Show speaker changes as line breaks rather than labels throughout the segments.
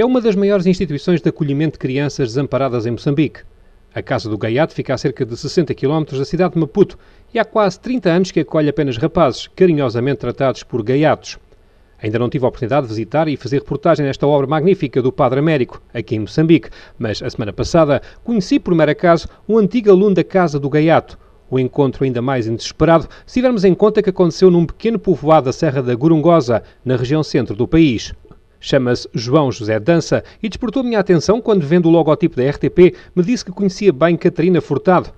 é uma das maiores instituições de acolhimento de crianças desamparadas em Moçambique. A Casa do Gaiato fica a cerca de 60 km da cidade de Maputo e há quase 30 anos que acolhe apenas rapazes, carinhosamente tratados por gaiatos. Ainda não tive a oportunidade de visitar e fazer reportagem nesta obra magnífica do Padre Américo, aqui em Moçambique, mas a semana passada conheci por mero acaso um antigo aluno da Casa do Gaiato. O encontro ainda mais inesperado se tivermos em conta que aconteceu num pequeno povoado da Serra da Gorongosa, na região centro do país. Chama-se João José Dança e despertou minha atenção quando, vendo o logotipo da RTP, me disse que conhecia bem Catarina Furtado,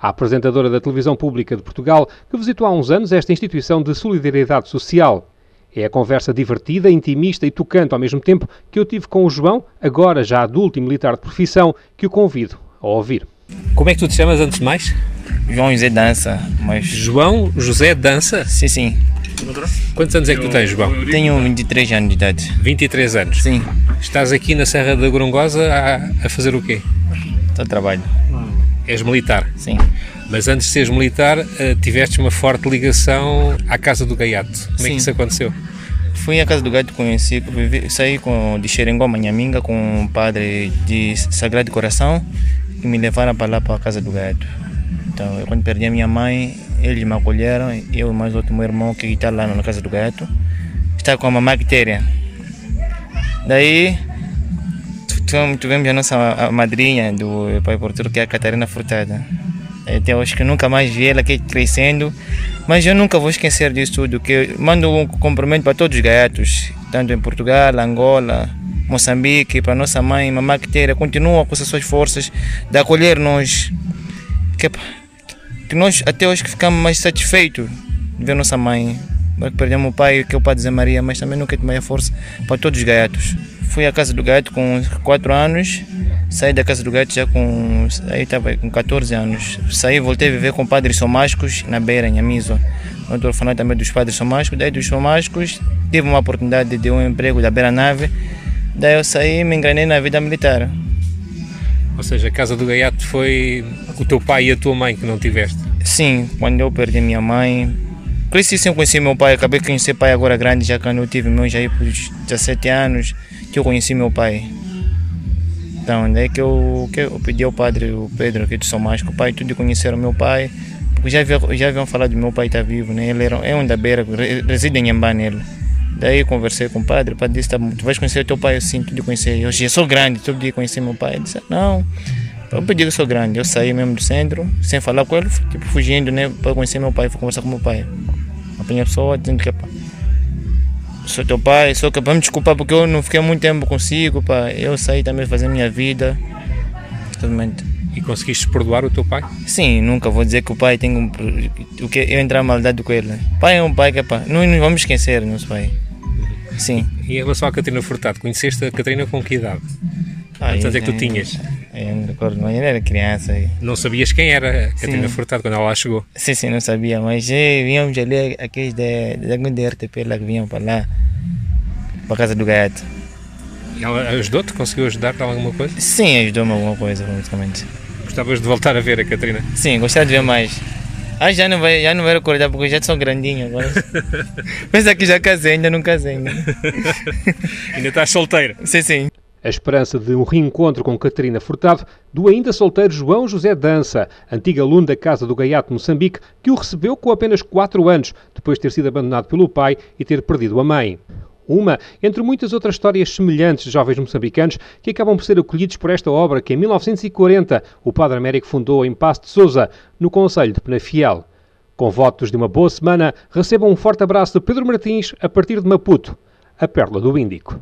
a apresentadora da televisão pública de Portugal, que visitou há uns anos esta instituição de solidariedade social. É a conversa divertida, intimista e tocante ao mesmo tempo que eu tive com o João, agora já adulto e militar de profissão, que o convido a ouvir.
Como é que tu te chamas antes de mais?
João José Dança, mas...
João José Dança?
Sim, sim.
Quantos anos é que tu tens, João?
Tenho 23 anos de idade.
23 anos?
Sim.
Estás aqui na Serra da Gorongosa a, a fazer o quê?
Estou a trabalho.
És militar?
Sim.
Mas antes de seres militar, eh, tiveste uma forte ligação à Casa do Gaiato. Como é
Sim.
que isso aconteceu?
Fui à casa do gato, conheci, vivi- saí com, de Xerengó, Manhaminga, com um padre de Sagrado Coração e me levaram para lá para a casa do gato. Então, eu, quando perdi a minha mãe, eles me acolheram, eu e mais outro meu irmão que está lá na casa do gato, está com a mamãe bactéria. Daí, tu- tu- tivemos a nossa a madrinha do Pai Portugal, que é a Catarina Furtada. Até hoje que nunca mais vi ela aqui crescendo, mas eu nunca vou esquecer disso tudo, que mando um cumprimento para todos os gaiatos, tanto em Portugal, Angola, Moçambique, para nossa mãe, mamãe Quiteira, continua com as suas forças de acolher-nos, que, que nós até hoje que ficamos mais satisfeitos de ver nossa mãe, porque perdemos o pai, que é o pai de Zé Maria, mas também nunca tive mais força para todos os gaiatos. Fui à casa do gato com 4 anos, saí da casa do gato já com. Aí estava com 14 anos. Saí, voltei a viver com padres somáticos na beira, em Amiso. Outro orfanato também dos padres somáticos. Daí dos somáticos tive uma oportunidade de um emprego da beira nave. Daí eu saí e me engrenei na vida militar.
Ou seja, a Casa do Gaiato foi o teu pai e a tua mãe que não tiveste.
Sim, quando eu perdi minha mãe, cresci sem conhecer meu pai, acabei de conhecer pai agora grande, já quando eu tive meus aí por 17 anos, que eu conheci meu pai. Então, daí que eu, que eu pedi ao padre, o Pedro, aqui de São Másco, pai, tudo conheceram meu pai, porque já, já haviam falado do meu pai estar vivo, né? ele era, é um da beira, re- reside em Nhambane ele. Daí eu conversei com o padre, o padre disse, tá, tu vais conhecer o teu pai assim, tudo conhecer. Eu já sou grande, tu podia conhecer meu pai. Ele disse, não, eu pedi que eu sou grande. Eu saí mesmo do centro, sem falar com ele, tipo, fugindo, né, para conhecer meu pai, fui conversar com meu pai. Apanhei a pessoa dizendo que, pá, sou teu pai, só que para me desculpar porque eu não fiquei muito tempo consigo, pá, eu saí também fazer minha vida. Totalmente.
E conseguiste perdoar o teu pai?
Sim, nunca vou dizer que o pai tem um. O que eu entrar em maldade com ele. Pai é um pai que, pá, não, não vamos esquecer, nosso pai. Sim.
E em relação à Catarina Furtado, conheceste a Catarina com que idade? Quantos anos é que tu tinhas?
Eu não recordo, mas eu era criança. e-
Não sabias quem era a Catarina. Furtado quando ela lá chegou?
Sim, sim, não sabia, mas eh, víamos ali aqueles de, de, de RTP lá que vinham para lá, para a casa do gato.
E Ela ajudou-te? Conseguiu ajudar-te alguma coisa?
Sim, ajudou-me alguma coisa, praticamente.
Gostavas de voltar a ver a Catarina?
Sim, gostava de ver mais. Ah, já não vai, já não vai recordar porque já sou grandinho agora. Pensa que já casei, ainda não casei. Né?
Ainda estás solteira?
Sim, sim.
A esperança de um reencontro com Catarina Furtado do ainda solteiro João José Dança, antigo aluno da Casa do Gaiato Moçambique, que o recebeu com apenas 4 anos, depois de ter sido abandonado pelo pai e ter perdido a mãe. Uma entre muitas outras histórias semelhantes de jovens moçambicanos que acabam por ser acolhidos por esta obra que em 1940 o Padre Américo fundou em Passo de Souza, no Conselho de Penafiel. Com votos de uma boa semana, recebam um forte abraço de Pedro Martins a partir de Maputo, a Pérola do Índico.